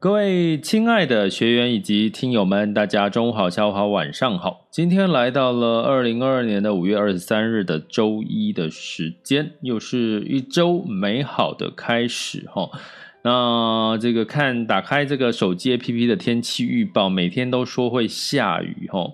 各位亲爱的学员以及听友们，大家中午好，下午好，晚上好。今天来到了二零二二年的五月二十三日的周一的时间，又是一周美好的开始哈。那这个看打开这个手机 APP 的天气预报，每天都说会下雨哈。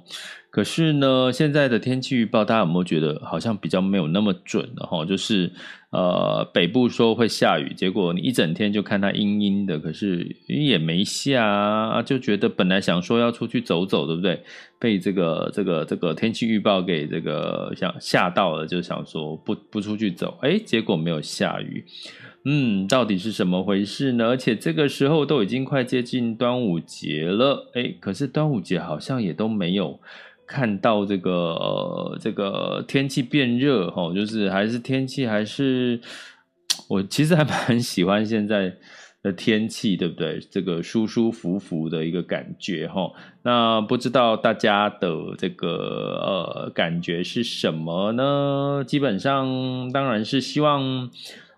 可是呢，现在的天气预报，大家有没有觉得好像比较没有那么准了哈？就是呃，北部说会下雨，结果你一整天就看它阴阴的，可是也没下啊，就觉得本来想说要出去走走，对不对？被这个这个这个天气预报给这个想吓到了，就想说不不出去走，哎，结果没有下雨，嗯，到底是什么回事呢？而且这个时候都已经快接近端午节了，哎，可是端午节好像也都没有。看到这个，这个天气变热哈，就是还是天气还是，我其实还蛮喜欢现在的天气，对不对？这个舒舒服服的一个感觉哈。那不知道大家的这个呃感觉是什么呢？基本上当然是希望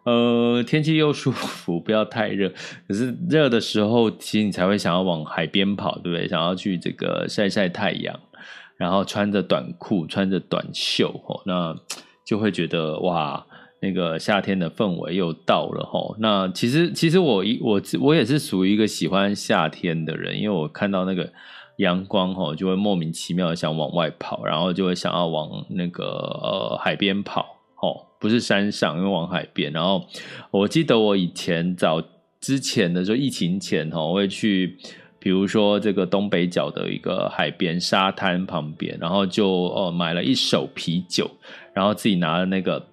呃天气又舒服，不要太热。可是热的时候，其实你才会想要往海边跑，对不对？想要去这个晒晒太阳。然后穿着短裤，穿着短袖，吼，那 就会觉得哇，那个夏天的氛围又到了，吼。那其实，其实我一我我也是属于一个喜欢夏天的人，因为我看到那个阳光，吼，就会莫名其妙的想往外跑，然后就会想要往那个呃海边跑，吼，不是山上，因为往海边。然后我记得我以前早之前的时候，疫情前，吼，我会去。比如说这个东北角的一个海边沙滩旁边，然后就哦买了一手啤酒，然后自己拿了那个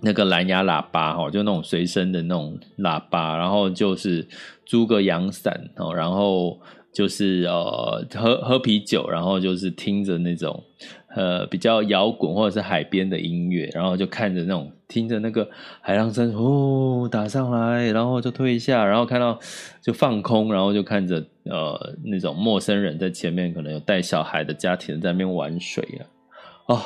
那个蓝牙喇叭哈，就那种随身的那种喇叭，然后就是租个阳伞哦，然后就是呃喝喝啤酒，然后就是听着那种。呃，比较摇滚或者是海边的音乐，然后就看着那种，听着那个海浪声哦打上来，然后就退下，然后看到就放空，然后就看着呃那种陌生人在前面，可能有带小孩的家庭在那边玩水啊，哦，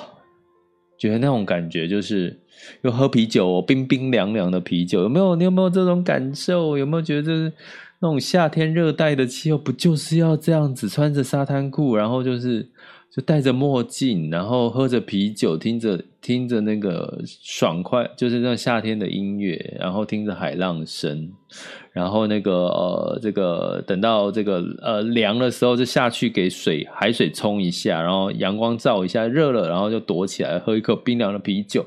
觉得那种感觉就是又喝啤酒，冰冰凉凉的啤酒，有没有？你有没有这种感受？有没有觉得就是那种夏天热带的气候，不就是要这样子，穿着沙滩裤，然后就是。就戴着墨镜，然后喝着啤酒，听着听着那个爽快，就是那夏天的音乐，然后听着海浪声，然后那个呃，这个等到这个呃凉的时候，就下去给水海水冲一下，然后阳光照一下，热了，然后就躲起来喝一口冰凉的啤酒。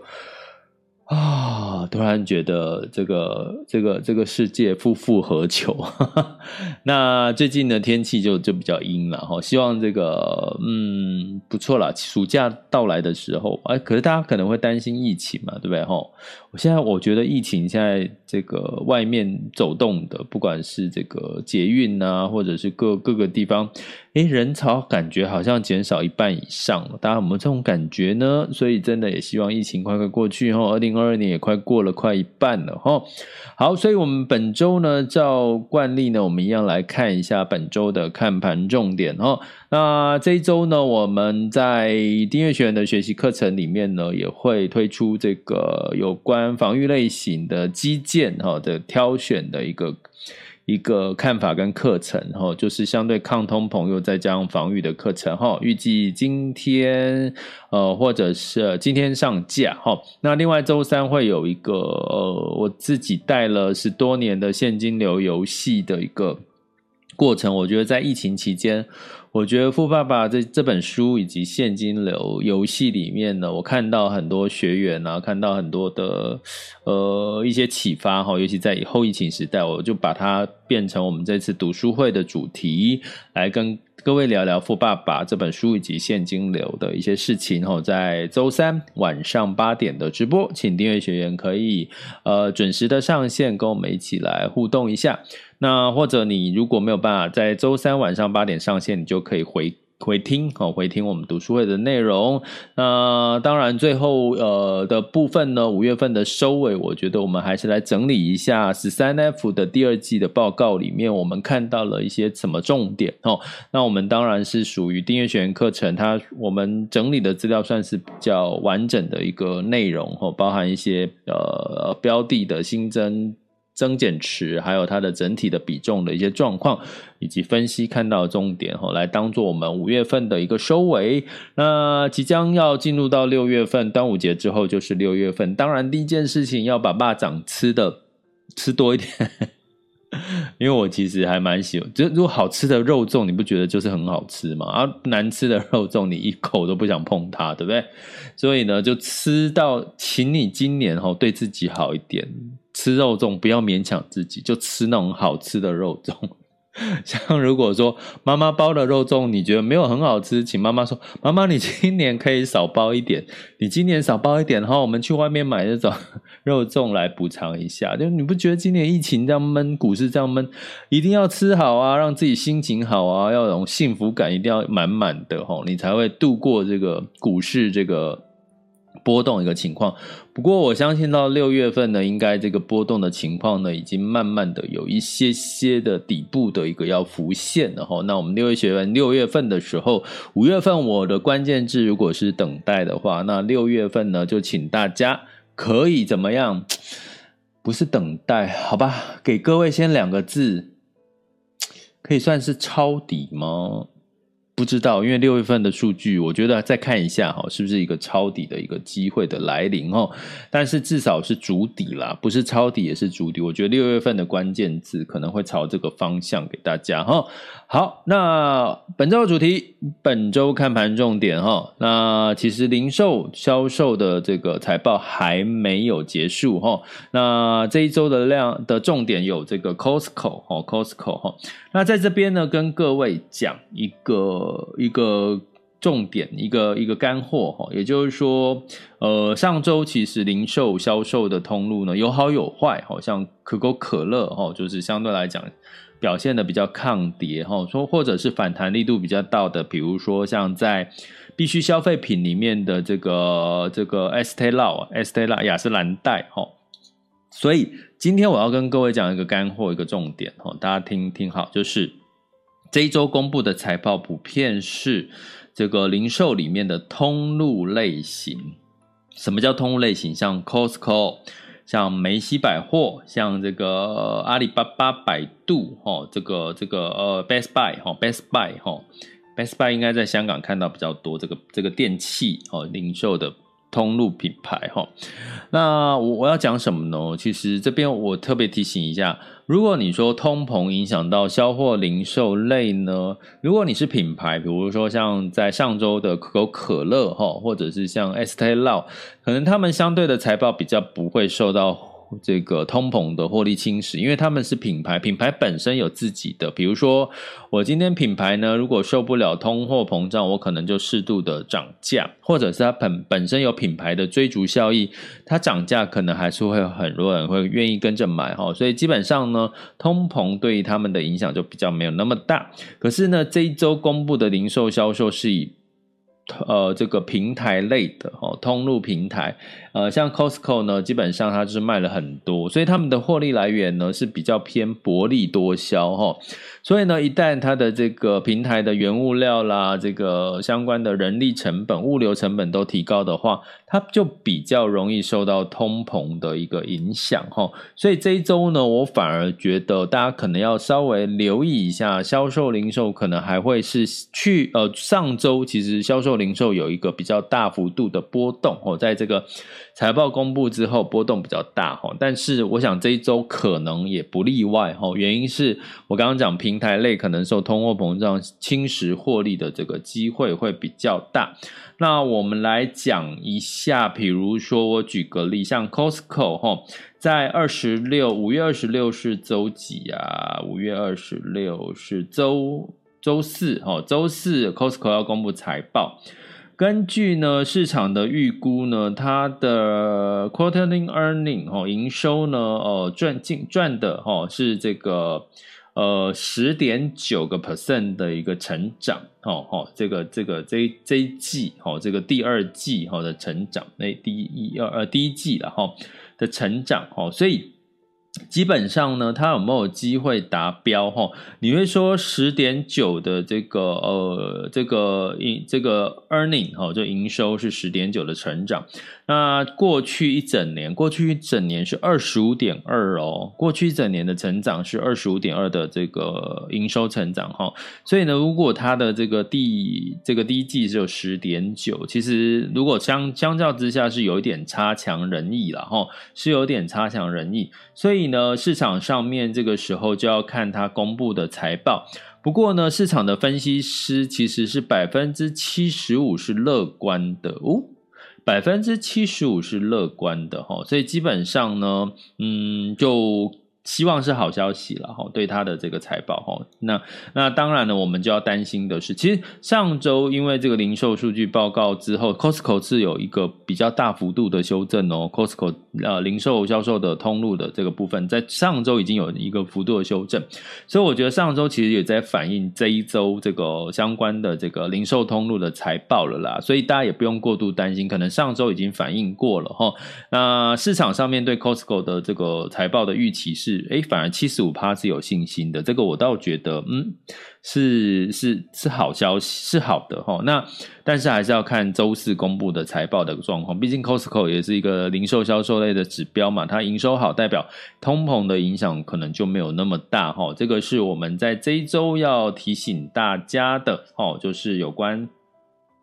啊！突然觉得这个这个这个世界夫复何求？那最近的天气就就比较阴了哈。希望这个嗯不错了，暑假到来的时候，哎，可是大家可能会担心疫情嘛，对不对哈？我现在我觉得疫情现在这个外面走动的，不管是这个捷运啊，或者是各各个地方。诶，人潮感觉好像减少一半以上了，大家有没有这种感觉呢？所以真的也希望疫情快快过去哈，二零二二年也快过了快一半了哈。好，所以我们本周呢，照惯例呢，我们一样来看一下本周的看盘重点哈。那这一周呢，我们在订阅学员的学习课程里面呢，也会推出这个有关防御类型的基建哈的挑选的一个。一个看法跟课程哈，就是相对抗通朋友再加上防御的课程哈，预计今天呃或者是今天上架哈。那另外周三会有一个呃我自己带了十多年的现金流游戏的一个过程，我觉得在疫情期间。我觉得《富爸爸》这这本书以及现金流游戏里面呢，我看到很多学员啊，看到很多的呃一些启发哈，尤其在以后疫情时代，我就把它变成我们这次读书会的主题，来跟各位聊聊《富爸爸》这本书以及现金流的一些事情哦。在周三晚上八点的直播，请订阅学员可以呃准时的上线，跟我们一起来互动一下。那或者你如果没有办法在周三晚上八点上线，你就可以回回听哦，回听我们读书会的内容。那当然最后呃的部分呢，五月份的收尾，我觉得我们还是来整理一下十三 F 的第二季的报告里面，我们看到了一些什么重点哦。那我们当然是属于订阅学员课程，它我们整理的资料算是比较完整的一个内容哦，包含一些呃标的的新增。增减持，还有它的整体的比重的一些状况，以及分析看到的重点，吼，来当做我们五月份的一个收尾。那即将要进入到六月份，端午节之后就是六月份。当然，第一件事情要把霸掌吃的吃多一点，因为我其实还蛮喜欢，就如果好吃的肉粽，你不觉得就是很好吃吗？啊、难吃的肉粽，你一口都不想碰它，对不对？所以呢，就吃到，请你今年吼对自己好一点。吃肉粽不要勉强自己，就吃那种好吃的肉粽。像如果说妈妈包的肉粽你觉得没有很好吃，请妈妈说：“妈妈，你今年可以少包一点。你今年少包一点，然后我们去外面买那种 肉粽来补偿一下。就你不觉得今年疫情这样闷，股市这样闷，一定要吃好啊，让自己心情好啊，要有幸福感，一定要满满的吼，你才会度过这个股市这个。”波动一个情况，不过我相信到六月份呢，应该这个波动的情况呢，已经慢慢的有一些些的底部的一个要浮现了哈。那我们六月学员六月份的时候，五月份我的关键字如果是等待的话，那六月份呢，就请大家可以怎么样？不是等待，好吧？给各位先两个字，可以算是抄底吗？不知道，因为六月份的数据，我觉得再看一下哈，是不是一个抄底的一个机会的来临哦？但是至少是筑底啦，不是抄底也是筑底。我觉得六月份的关键字可能会朝这个方向给大家哈。好，那本周的主题，本周看盘重点哈。那其实零售销售的这个财报还没有结束哈。那这一周的量的重点有这个 Costco 哈，Costco 哈。那在这边呢，跟各位讲一个一个重点，一个一个干货哈，也就是说，呃，上周其实零售销售的通路呢有好有坏，好像可口可乐哈，就是相对来讲表现的比较抗跌哈，说或者是反弹力度比较大的，比如说像在必需消费品里面的这个这个 Estee La Estee La 雅诗兰黛哈。所以今天我要跟各位讲一个干货，一个重点哈，大家听听好，就是这一周公布的财报普遍是这个零售里面的通路类型。什么叫通路类型？像 Costco，像梅西百货，像这个阿里巴巴、百度，哈，这个这个呃 Best Buy 哈，Best Buy 哈，Best Buy 应该在香港看到比较多，这个这个电器哦，零售的。通路品牌哈，那我我要讲什么呢？其实这边我特别提醒一下，如果你说通膨影响到销货零售类呢，如果你是品牌，比如说像在上周的可口可乐哈，或者是像 Estee Lauder，可能他们相对的财报比较不会受到。这个通膨的获利侵蚀，因为他们是品牌，品牌本身有自己的，比如说我今天品牌呢，如果受不了通货膨胀，我可能就适度的涨价，或者是它本本身有品牌的追逐效益，它涨价可能还是会很多人会愿意跟着买哈，所以基本上呢，通膨对于他们的影响就比较没有那么大。可是呢，这一周公布的零售销售是以呃，这个平台类的哦，通路平台，呃，像 Costco 呢，基本上它就是卖了很多，所以他们的获利来源呢是比较偏薄利多销哈。所以呢，一旦它的这个平台的原物料啦，这个相关的人力成本、物流成本都提高的话，它就比较容易受到通膨的一个影响哈。所以这一周呢，我反而觉得大家可能要稍微留意一下，销售零售可能还会是去呃上周其实销售。零售有一个比较大幅度的波动哦，在这个财报公布之后波动比较大哈，但是我想这一周可能也不例外哈，原因是我刚刚讲平台类可能受通货膨胀侵蚀获利的这个机会会比较大。那我们来讲一下，比如说我举个例，像 Costco 哈，在二十六五月二十六是周几啊？五月二十六是周。周四，哈，周四 Costco 要公布财报。根据呢市场的预估呢，它的 quarterly earning 哈营收呢，呃赚净赚的哈是这个呃十点九个 percent 的一个成长，哦哦，这个这个这这一季哦这个第二季哈的成长，那第一二呃第一季了哈的成长，哦，所以。基本上呢，它有没有机会达标？哈，你会说十点九的这个呃，这个营这个 earning 哈，就营收是十点九的成长。那过去一整年，过去一整年是二十五点二哦，过去一整年的成长是二十五点二的这个营收成长哈。所以呢，如果它的这个第这个第一季只有十点九，其实如果相相较之下是有一点差强人意了哈，是有点差强人意。所以呢，市场上面这个时候就要看它公布的财报。不过呢，市场的分析师其实是百分之七十五是乐观的哦，百分之七十五是乐观的哈，所以基本上呢，嗯，就。希望是好消息了哈，对他的这个财报哈。那那当然呢，我们就要担心的是，其实上周因为这个零售数据报告之后，Costco 是有一个比较大幅度的修正哦。Costco 呃零售销售的通路的这个部分，在上周已经有一个幅度的修正，所以我觉得上周其实也在反映这一周这个相关的这个零售通路的财报了啦。所以大家也不用过度担心，可能上周已经反映过了哈。那市场上面对 Costco 的这个财报的预期是。哎，反而七十五趴是有信心的，这个我倒觉得，嗯，是是是好消息，是好的哈。那但是还是要看周四公布的财报的状况，毕竟 Costco 也是一个零售销售类的指标嘛，它营收好，代表通膨的影响可能就没有那么大哈。这个是我们在这一周要提醒大家的哦，就是有关。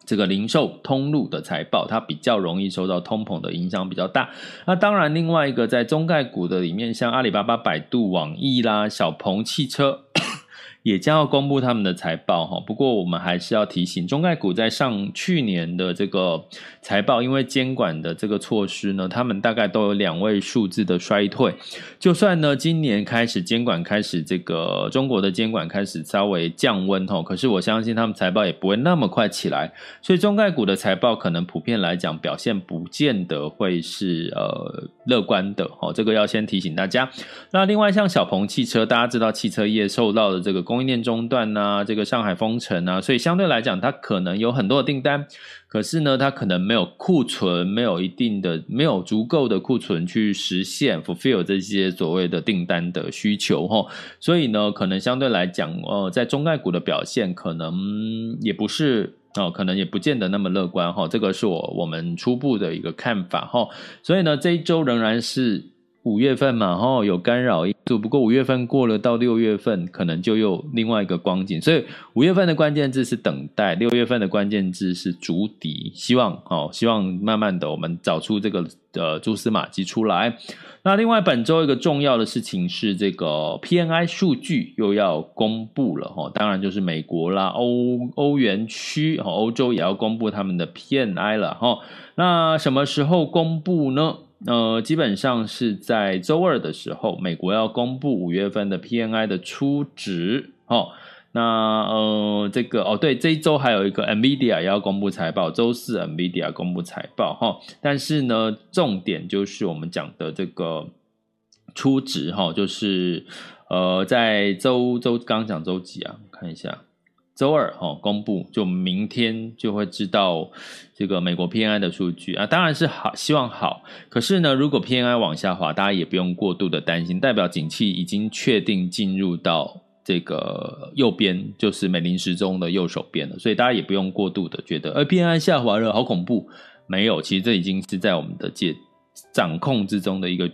这个零售通路的财报，它比较容易受到通膨的影响比较大。那当然，另外一个在中概股的里面，像阿里巴巴、百度、网易啦、小鹏汽车。也将要公布他们的财报哈，不过我们还是要提醒，中概股在上去年的这个财报，因为监管的这个措施呢，他们大概都有两位数字的衰退。就算呢今年开始监管开始这个中国的监管开始稍微降温哈，可是我相信他们财报也不会那么快起来，所以中概股的财报可能普遍来讲表现不见得会是呃乐观的哦，这个要先提醒大家。那另外像小鹏汽车，大家知道汽车业受到的这个。供应链中断呐，这个上海封城啊，所以相对来讲，它可能有很多的订单，可是呢，它可能没有库存，没有一定的，没有足够的库存去实现 fulfill 这些所谓的订单的需求哈，所以呢，可能相对来讲，呃，在中概股的表现可能也不是哦，可能也不见得那么乐观哈，这个是我我们初步的一个看法哈，所以呢，这一周仍然是。五月份嘛，吼有干扰因素，不过五月份过了，到六月份可能就又另外一个光景。所以五月份的关键字是等待，六月份的关键字是筑底。希望哦，希望慢慢的我们找出这个呃蛛丝马迹出来。那另外本周一个重要的事情是这个 P N I 数据又要公布了哈，当然就是美国啦、欧欧元区、欧洲也要公布他们的 P N I 了哈。那什么时候公布呢？呃，基本上是在周二的时候，美国要公布五月份的 PNI 的初值。哦，那呃，这个哦，对，这一周还有一个 NVIDIA 也要公布财报，周四 NVIDIA 公布财报。哈、哦，但是呢，重点就是我们讲的这个初值。哈、哦，就是呃，在周周刚讲周几啊？看一下。周二哦公布，就明天就会知道这个美国 PMI 的数据啊，当然是好，希望好。可是呢，如果 PMI 往下滑，大家也不用过度的担心，代表景气已经确定进入到这个右边，就是美林时钟的右手边了，所以大家也不用过度的觉得，而 PMI 下滑了，好恐怖。没有，其实这已经是在我们的界掌控之中的一个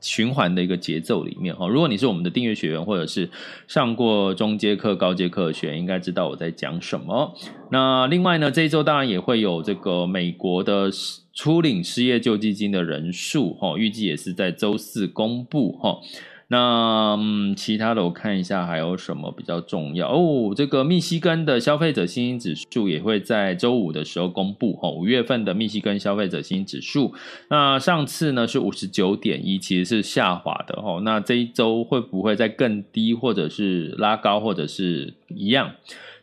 循环的一个节奏里面哈。如果你是我们的订阅学员，或者是上过中阶课、高阶课的学员，应该知道我在讲什么。那另外呢，这一周当然也会有这个美国的初领失业救济金的人数哈，预计也是在周四公布哈。那嗯，其他的我看一下还有什么比较重要哦。这个密西根的消费者信心指数也会在周五的时候公布哦。五月份的密西根消费者信心指数，那上次呢是五十九点一，其实是下滑的哦。那这一周会不会再更低，或者是拉高，或者是一样？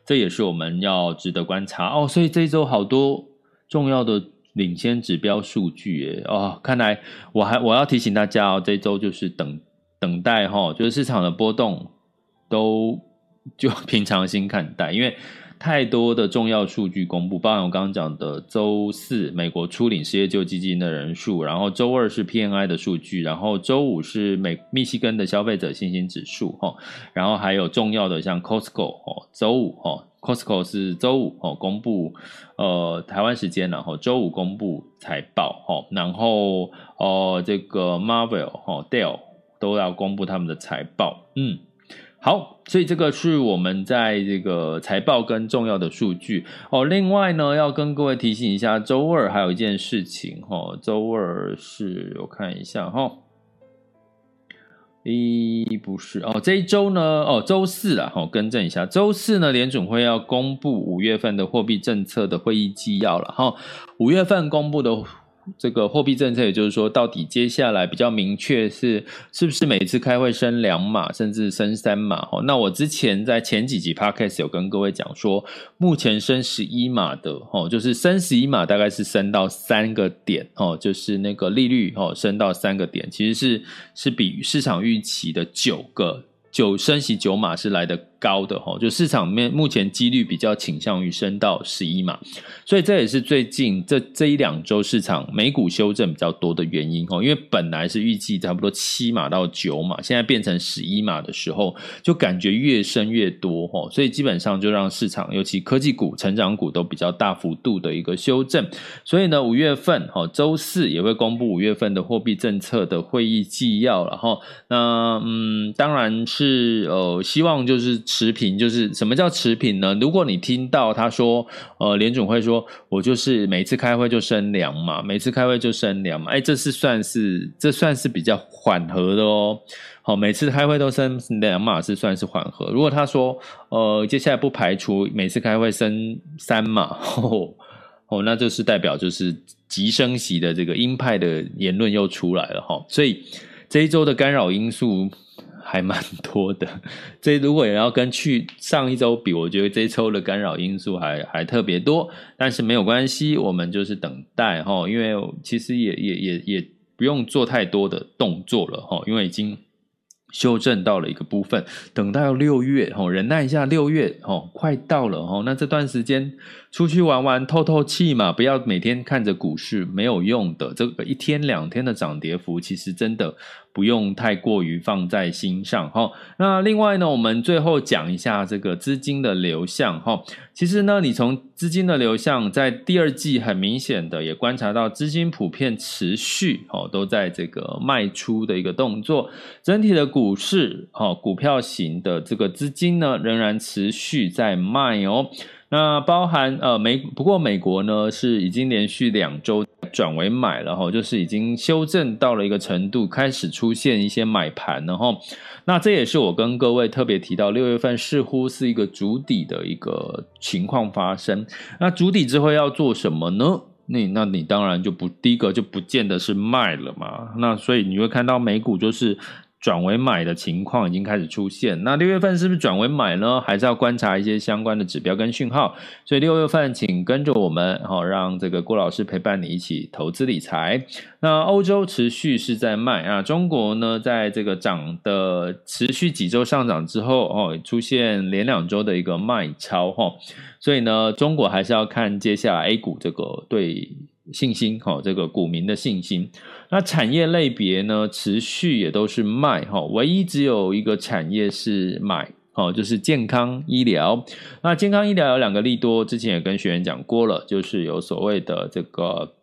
这也是我们要值得观察哦。所以这一周好多重要的领先指标数据诶哦，看来我还我要提醒大家哦，这周就是等。等待哈，就是市场的波动都就 平常心看待，因为太多的重要数据公布，包含我刚刚讲的周四美国初领失业救济金的人数，然后周二是 P N I 的数据，然后周五是美密西根的消费者信心指数哈，然后还有重要的像 Costco 哦，周五哈，Costco 是周五哦公布呃台湾时间，然后周五公布财报哈，然后呃这个 Marvel 哈 Dell。都要公布他们的财报，嗯，好，所以这个是我们在这个财报跟重要的数据哦。另外呢，要跟各位提醒一下，周二还有一件事情哈，周二是我看一下哈，一不是哦，这一周呢，哦，周四啊，好，更正一下，周四呢，联准会要公布五月份的货币政策的会议纪要了哈，五月份公布的。这个货币政策，也就是说，到底接下来比较明确是是不是每次开会升两码，甚至升三码？哦，那我之前在前几集 podcast 有跟各位讲说，目前升十一码的，哦，就是升十一码，大概是升到三个点，哦，就是那个利率，哦，升到三个点，其实是是比市场预期的九个九升息九码是来的。高的哈，就市场面目前几率比较倾向于升到十一码，所以这也是最近这这一两周市场美股修正比较多的原因哈，因为本来是预计差不多七码到九码，现在变成十一码的时候，就感觉越升越多哈，所以基本上就让市场尤其科技股、成长股都比较大幅度的一个修正，所以呢，五月份哈周四也会公布五月份的货币政策的会议纪要了哈，那嗯，当然是呃希望就是。持平就是什么叫持平呢？如果你听到他说，呃，联总会说我就是每次开会就升两码，每次开会就升两码，哎，这是算是这算是比较缓和的哦。好，每次开会都升两码是算是缓和。如果他说，呃，接下来不排除每次开会升三码，哦，哦，那就是代表就是急升息的这个鹰派的言论又出来了哈。所以这一周的干扰因素。还蛮多的，这如果也要跟去上一周比，我觉得这一周的干扰因素还还特别多，但是没有关系，我们就是等待哈，因为其实也也也也不用做太多的动作了哈，因为已经。修正到了一个部分，等到六月吼，忍耐一下，六月吼快到了吼，那这段时间出去玩玩，透透气嘛，不要每天看着股市没有用的，这个一天两天的涨跌幅，其实真的不用太过于放在心上哈。那另外呢，我们最后讲一下这个资金的流向哈。其实呢，你从资金的流向，在第二季很明显的也观察到，资金普遍持续哦，都在这个卖出的一个动作。整体的股股市哦，股票型的这个资金呢，仍然持续在卖哦。那包含呃美，不过美国呢是已经连续两周转为买了哈，就是已经修正到了一个程度，开始出现一些买盘，然后。那这也是我跟各位特别提到，六月份似乎是一个主底的一个情况发生。那主底之后要做什么呢？那那你当然就不第一个就不见得是卖了嘛。那所以你会看到美股就是转为买的情况已经开始出现。那六月份是不是转为买呢？还是要观察一些相关的指标跟讯号。所以六月份请跟着我们，好，让这个郭老师陪伴你一起投资理财。那欧洲持续是在卖啊，中国呢，在这个涨的持续几周上涨之后，哦，出现连两周的一个卖超，哈，所以呢，中国还是要看接下来 A 股这个对信心，哈，这个股民的信心。那产业类别呢，持续也都是卖哈，唯一只有一个产业是买哦，就是健康医疗。那健康医疗有两个利多，之前也跟学员讲过了，就是有所谓的这个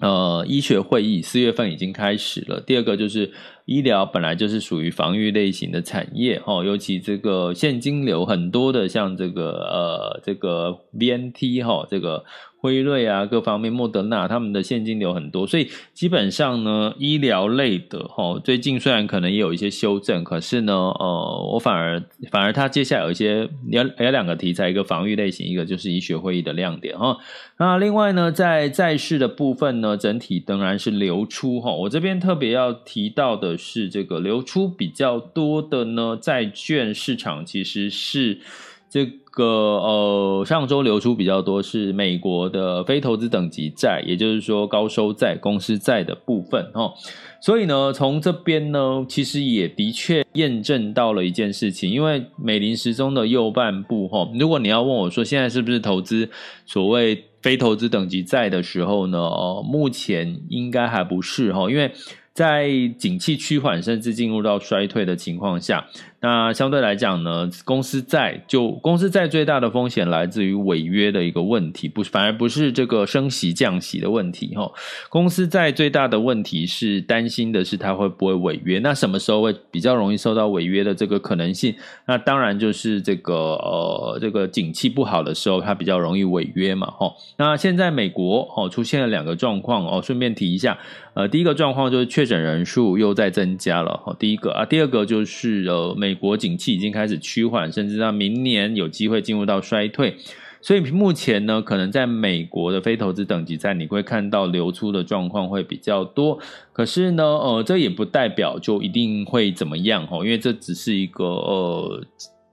呃医学会议，四月份已经开始了。第二个就是医疗本来就是属于防御类型的产业哦，尤其这个现金流很多的，像这个呃这个 BNT 哈这个。辉瑞啊，各方面，莫德纳他们的现金流很多，所以基本上呢，医疗类的齁，最近虽然可能也有一些修正，可是呢，呃，我反而反而它接下来有一些有有两个题材，一个防御类型，一个就是医学会议的亮点哈。那另外呢，在债市的部分呢，整体仍然是流出哈。我这边特别要提到的是，这个流出比较多的呢，债券市场其实是这个。呃，上周流出比较多是美国的非投资等级债，也就是说高收债、公司债的部分哦。所以呢，从这边呢，其实也的确验证到了一件事情，因为美林时钟的右半部哈，如果你要问我说现在是不是投资所谓非投资等级债的时候呢，哦，目前应该还不是哈，因为在景气趋缓甚至进入到衰退的情况下。那相对来讲呢，公司债就公司债最大的风险来自于违约的一个问题，不反而不是这个升息降息的问题哈。公司债最大的问题是担心的是它会不会违约。那什么时候会比较容易受到违约的这个可能性？那当然就是这个呃这个景气不好的时候，它比较容易违约嘛哈。那现在美国哦出现了两个状况哦，顺便提一下，呃第一个状况就是确诊人数又在增加了哈。第一个啊，第二个就是呃美。美国景气已经开始趋缓，甚至到明年有机会进入到衰退，所以目前呢，可能在美国的非投资等级债，你会看到流出的状况会比较多。可是呢，呃，这也不代表就一定会怎么样哦，因为这只是一个呃。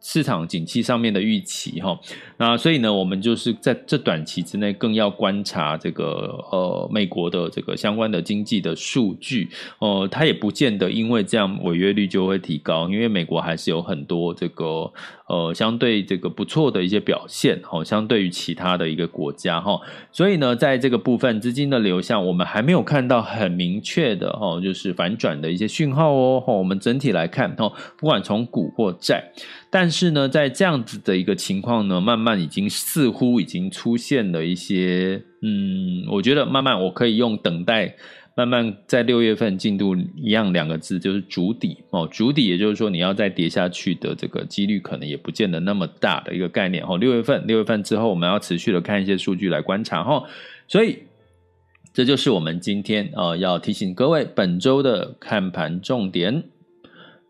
市场景气上面的预期哈，那所以呢，我们就是在这短期之内更要观察这个呃美国的这个相关的经济的数据。哦，它也不见得因为这样违约率就会提高，因为美国还是有很多这个呃相对这个不错的一些表现哈，相对于其他的一个国家哈，所以呢，在这个部分资金的流向，我们还没有看到很明确的哈，就是反转的一些讯号哦，我们整体来看哦，不管从股或债。但是呢，在这样子的一个情况呢，慢慢已经似乎已经出现了一些，嗯，我觉得慢慢我可以用等待，慢慢在六月份进度一样两个字，就是主底哦，主底也就是说你要再跌下去的这个几率可能也不见得那么大的一个概念哦。六月份，六月份之后我们要持续的看一些数据来观察哈，所以这就是我们今天呃要提醒各位本周的看盘重点。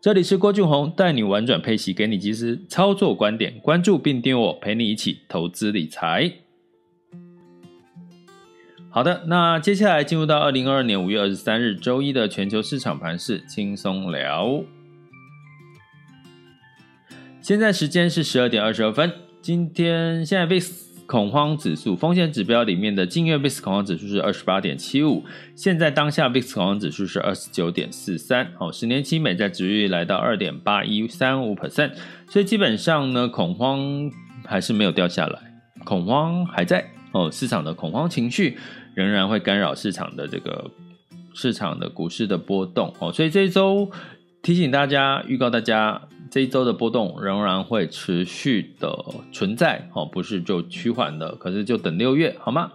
这里是郭俊宏，带你玩转配息，给你及时操作观点。关注并订阅我，陪你一起投资理财。好的，那接下来进入到二零二二年五月二十三日周一的全球市场盘势轻松聊。现在时间是十二点二十二分，今天现在 VIX。恐慌指数风险指标里面的近月 VIX 恐慌指数是二十八点七五，现在当下 VIX 恐慌指数是二十九点四三，哦，十年期美债殖利率来到二点八一三五 percent，所以基本上呢，恐慌还是没有掉下来，恐慌还在哦，市场的恐慌情绪仍然会干扰市场的这个市场的股市的波动哦，所以这周提醒大家，预告大家。这一周的波动仍然会持续的存在，哦，不是就趋缓的，可是就等六月，好吗？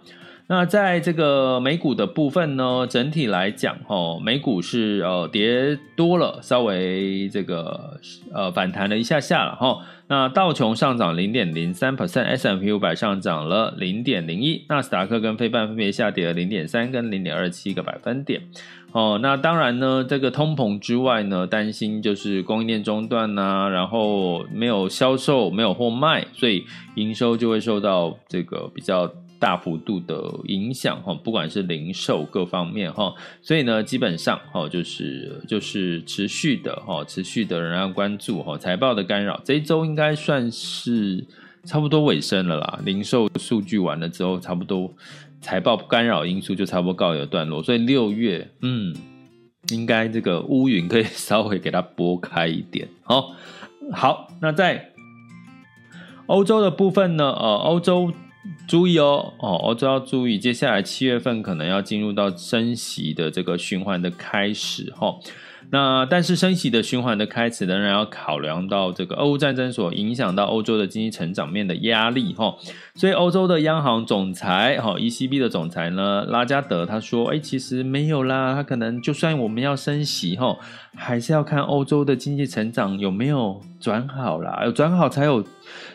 那在这个美股的部分呢，整体来讲，哦，美股是呃跌多了，稍微这个呃反弹了一下下了，哈。那道琼上涨零点零三 percent，S&P 五百上涨了零点零一，纳斯达克跟非半分别下跌了零点三跟零点二七个百分点。哦，那当然呢，这个通膨之外呢，担心就是供应链中断呐，然后没有销售，没有货卖，所以营收就会受到这个比较大幅度的影响哈，不管是零售各方面哈，所以呢，基本上哈就是就是持续的哈，持续的仍然关注哈财报的干扰，这一周应该算是差不多尾声了啦。零售数据完了之后，差不多财报干扰因素就差不多告一段落，所以六月嗯，应该这个乌云可以 稍微给它拨开一点。好，好，那在。欧洲的部分呢？呃，欧洲注意哦，哦，欧洲要注意，接下来七月份可能要进入到升息的这个循环的开始，哈。那但是升息的循环的开始，仍然要考量到这个俄乌战争所影响到欧洲的经济成长面的压力哈，所以欧洲的央行总裁哈 ECB 的总裁呢拉加德他说，哎，其实没有啦，他可能就算我们要升息哈，还是要看欧洲的经济成长有没有转好啦，有转好才有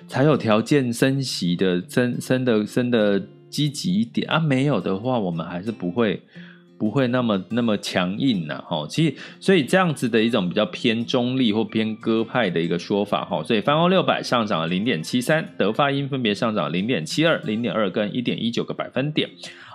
才有条件升息的升升的升的积极一点啊，没有的话，我们还是不会。不会那么那么强硬呐，哈，其实所以这样子的一种比较偏中立或偏鸽派的一个说法，哈，所以泛欧六百上涨了零点七三，德发英分别上涨零点七二、零点二跟一点一九个百分点，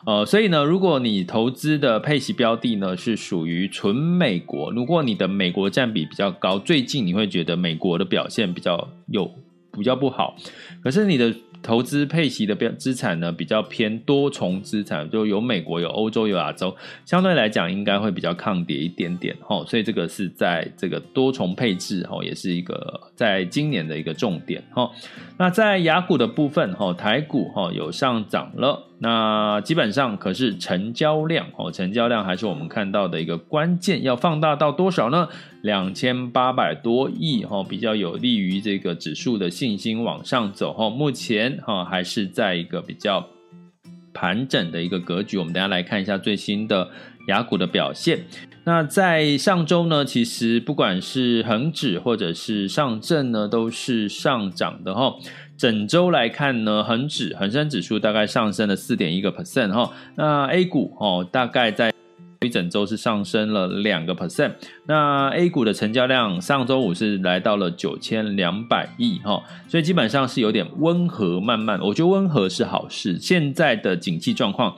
呃，所以呢，如果你投资的配息标的呢是属于纯美国，如果你的美国占比比较高，最近你会觉得美国的表现比较有比较不好，可是你的。投资配息的标资产呢，比较偏多重资产，就有美国、有欧洲、有亚洲，相对来讲应该会比较抗跌一点点哦，所以这个是在这个多重配置哦，也是一个在今年的一个重点哦。那在雅股的部分哦，台股哦有上涨了。那基本上可是成交量哦，成交量还是我们看到的一个关键，要放大到多少呢？两千八百多亿哦，比较有利于这个指数的信心往上走哦。目前哈还是在一个比较盘整的一个格局。我们等下来看一下最新的雅股的表现。那在上周呢，其实不管是恒指或者是上证呢，都是上涨的哈。整周来看呢，恒指恒生指数大概上升了四点一个 percent 哈，那 A 股哦大概在一整周是上升了两个 percent，那 A 股的成交量上周五是来到了九千两百亿哈，所以基本上是有点温和慢慢，我觉得温和是好事。现在的景气状况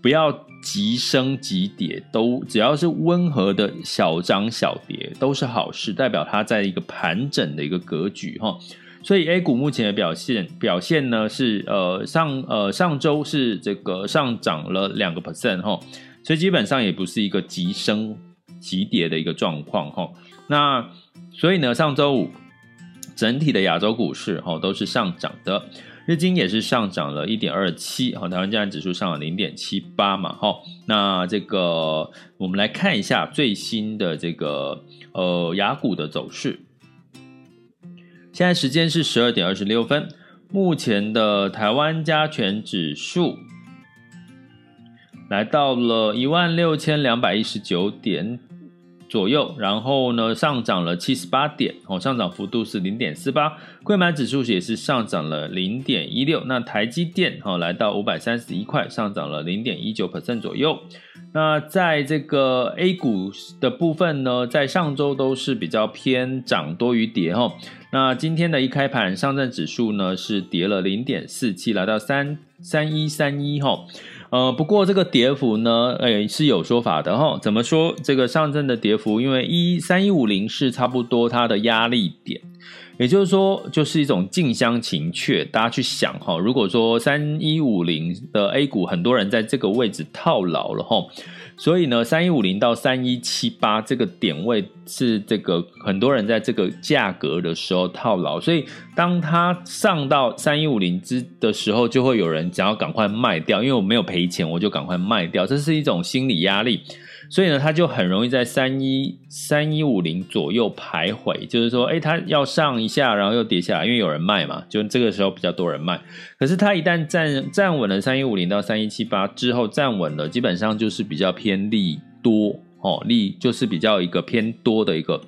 不要急升急跌，都只要是温和的小涨小跌都是好事，代表它在一个盘整的一个格局哈。所以 A 股目前的表现表现呢是呃上呃上周是这个上涨了两个 percent 哈，所以基本上也不是一个急升急跌的一个状况哈。那所以呢上周五整体的亚洲股市哈都是上涨的，日经也是上涨了一点二七哈，台湾加权指数上涨零点七八嘛哈。那这个我们来看一下最新的这个呃雅股的走势。现在时间是十二点二十六分，目前的台湾加权指数来到了一万六千两百一十九点左右，然后呢上涨了七十八点，哦，上涨幅度是零点四八，柜买指数也是上涨了零点一六，那台积电哦来到五百三十一块，上涨了零点一九 percent 左右。那在这个 A 股的部分呢，在上周都是比较偏涨多于跌哈。那今天的一开盘，上证指数呢是跌了零点四七，来到三三一三一哈。呃，不过这个跌幅呢，诶是有说法的哈。怎么说？这个上证的跌幅，因为一三一五零是差不多它的压力点。也就是说，就是一种近乡情怯。大家去想哈，如果说三一五零的 A 股，很多人在这个位置套牢了哈，所以呢，三一五零到三一七八这个点位是这个很多人在这个价格的时候套牢，所以当它上到三一五零之的时候，就会有人想要赶快卖掉，因为我没有赔钱，我就赶快卖掉，这是一种心理压力。所以呢，它就很容易在三一三一五零左右徘徊，就是说，哎，它要上一下，然后又跌下来，因为有人卖嘛，就这个时候比较多人卖。可是它一旦站站稳了三一五零到三一七八之后站稳了，基本上就是比较偏利多哦，利就是比较一个偏多的一个。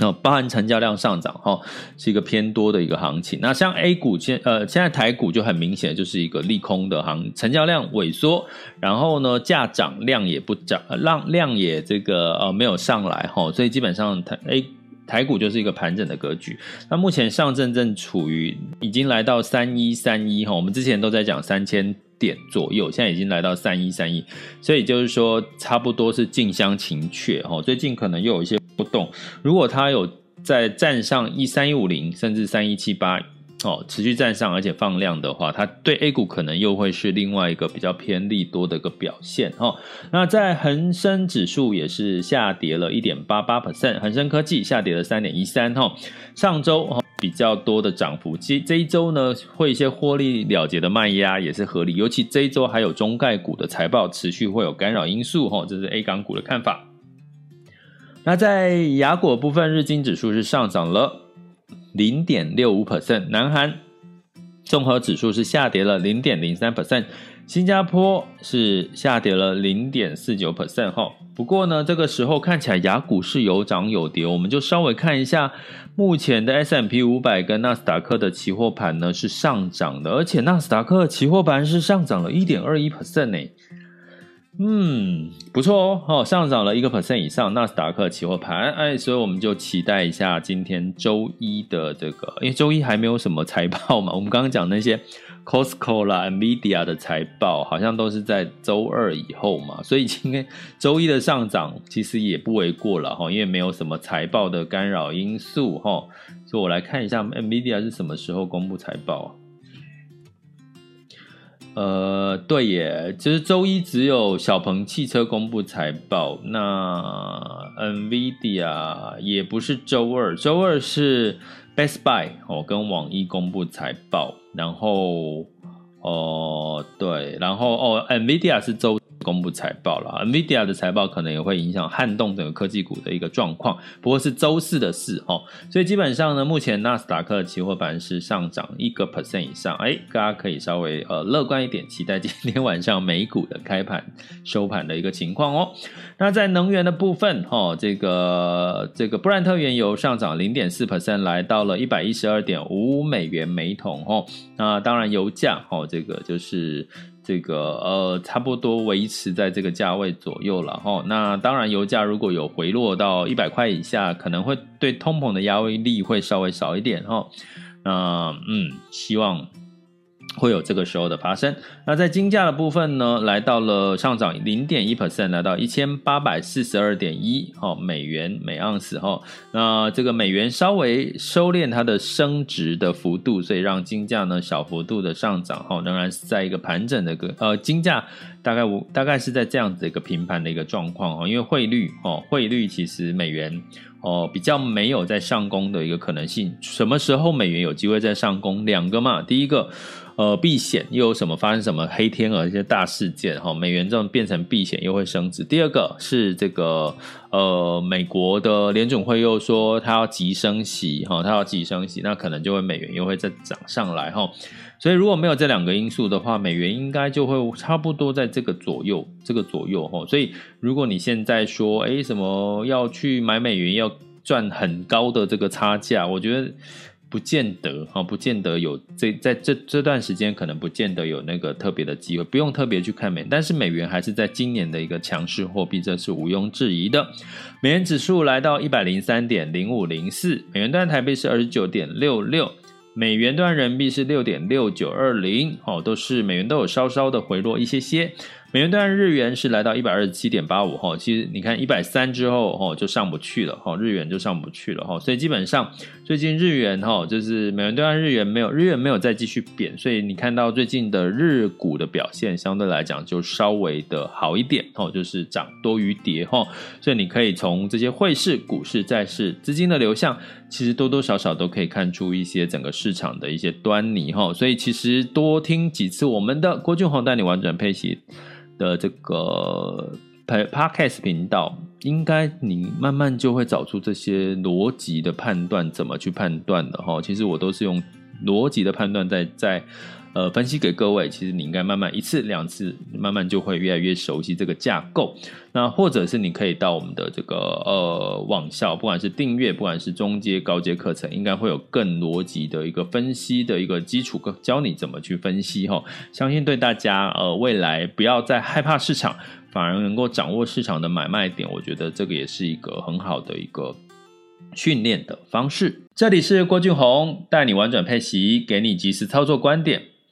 那、包含成交量上涨，哈、是一个偏多的一个行情。那像 A 股现呃，现在台股就很明显就是一个利空的行，成交量萎缩，然后呢，价涨量也不涨，量量也这个呃没有上来，哈、所以基本上台 A 台股就是一个盘整的格局。那目前上证正处于已经来到三一三一哈，我们之前都在讲三千点左右，现在已经来到三一三一，所以就是说差不多是近乡情怯哈。最近可能又有一些波动，如果它有在站上一三一五零甚至三一七八。哦，持续站上而且放量的话，它对 A 股可能又会是另外一个比较偏利多的一个表现哦。那在恒生指数也是下跌了一点八八 percent，恒生科技下跌了三点一三哈。上周哈比较多的涨幅，其实这一周呢会一些获利了结的卖压也是合理，尤其这一周还有中概股的财报持续会有干扰因素哈，这是 A 港股的看法。那在雅果部分，日经指数是上涨了。零点六五 percent，南韩综合指数是下跌了零点零三 percent，新加坡是下跌了零点四九 percent 哈。不过呢，这个时候看起来雅股是有涨有跌，我们就稍微看一下目前的 S M P 五百跟纳斯达克的期货盘呢是上涨的，而且纳斯达克期货盘是上涨了一点二一 percent 呢。嗯，不错哦，哦，上涨了一个 percent 以上，纳斯达克期货盘，哎，所以我们就期待一下今天周一的这个，因为周一还没有什么财报嘛，我们刚刚讲那些 Costco 啦、Nvidia 的财报，好像都是在周二以后嘛，所以今天周一的上涨其实也不为过了哈，因为没有什么财报的干扰因素哈，所以我来看一下 Nvidia 是什么时候公布财报啊？呃，对耶，其实周一只有小鹏汽车公布财报，那 NVIDIA 也不是周二，周二是 Best Buy 哦跟网易公布财报，然后哦对，然后哦 NVIDIA 是周。公布财报了，NVIDIA 的财报可能也会影响撼动整个科技股的一个状况，不过是周四的事哦，所以基本上呢，目前纳斯达克期货盘是上涨一个 percent 以上，哎，大家可以稍微呃乐观一点，期待今天晚上美股的开盘收盘的一个情况哦。那在能源的部分，哦，这个这个布兰特原油上涨零点四 percent，来到了一百一十二点五美元每桶哦。那当然油价哦，这个就是。这个呃，差不多维持在这个价位左右了哈。那当然，油价如果有回落到一百块以下，可能会对通膨的压力会稍微少一点哈。那嗯，希望。会有这个时候的发生。那在金价的部分呢，来到了上涨零点一 percent，来到一千八百四十二点一哦美元每盎司哈。那这个美元稍微收敛它的升值的幅度，所以让金价呢小幅度的上涨哈，仍然是在一个盘整的个呃金价大概我大概是在这样子一个平盘的一个状况哈。因为汇率哦，汇率其实美元哦比较没有在上攻的一个可能性。什么时候美元有机会在上攻？两个嘛，第一个。呃，避险又有什么发生什么黑天鹅一些大事件哈，美元这种变成避险又会升值。第二个是这个呃，美国的联准会又说它要急升息哈，它要急升息，那可能就会美元又会再涨上来哈。所以如果没有这两个因素的话，美元应该就会差不多在这个左右，这个左右哈。所以如果你现在说哎什么要去买美元要赚很高的这个差价，我觉得。不见得哈，不见得有这在这这段时间可能不见得有那个特别的机会，不用特别去看美，但是美元还是在今年的一个强势货币，这是毋庸置疑的。美元指数来到一百零三点零五零四，美元段台币是二十九点六六，美元段人民币是六点六九二零，哦，都是美元都有稍稍的回落一些些。美元兑日元是来到一百二十七点八五哈，其实你看一百三之后哈就上不去了哈，日元就上不去了哈，所以基本上最近日元哈就是美元兑日元没有日元没有再继续贬，所以你看到最近的日股的表现相对来讲就稍微的好一点哈，就是涨多于跌哈，所以你可以从这些汇市、股市、债市资金的流向，其实多多少少都可以看出一些整个市场的一些端倪哈，所以其实多听几次我们的郭俊宏带你玩转配息。的这个 Podcast 频道，应该你慢慢就会找出这些逻辑的判断，怎么去判断的哈。其实我都是用逻辑的判断在在。呃，分析给各位，其实你应该慢慢一次两次，慢慢就会越来越熟悉这个架构。那或者是你可以到我们的这个呃网校，不管是订阅，不管是中阶、高阶课程，应该会有更逻辑的一个分析的一个基础，教你怎么去分析哈。相信对大家呃未来不要再害怕市场，反而能够掌握市场的买卖点，我觉得这个也是一个很好的一个训练的方式。这里是郭俊宏带你玩转配息，给你及时操作观点。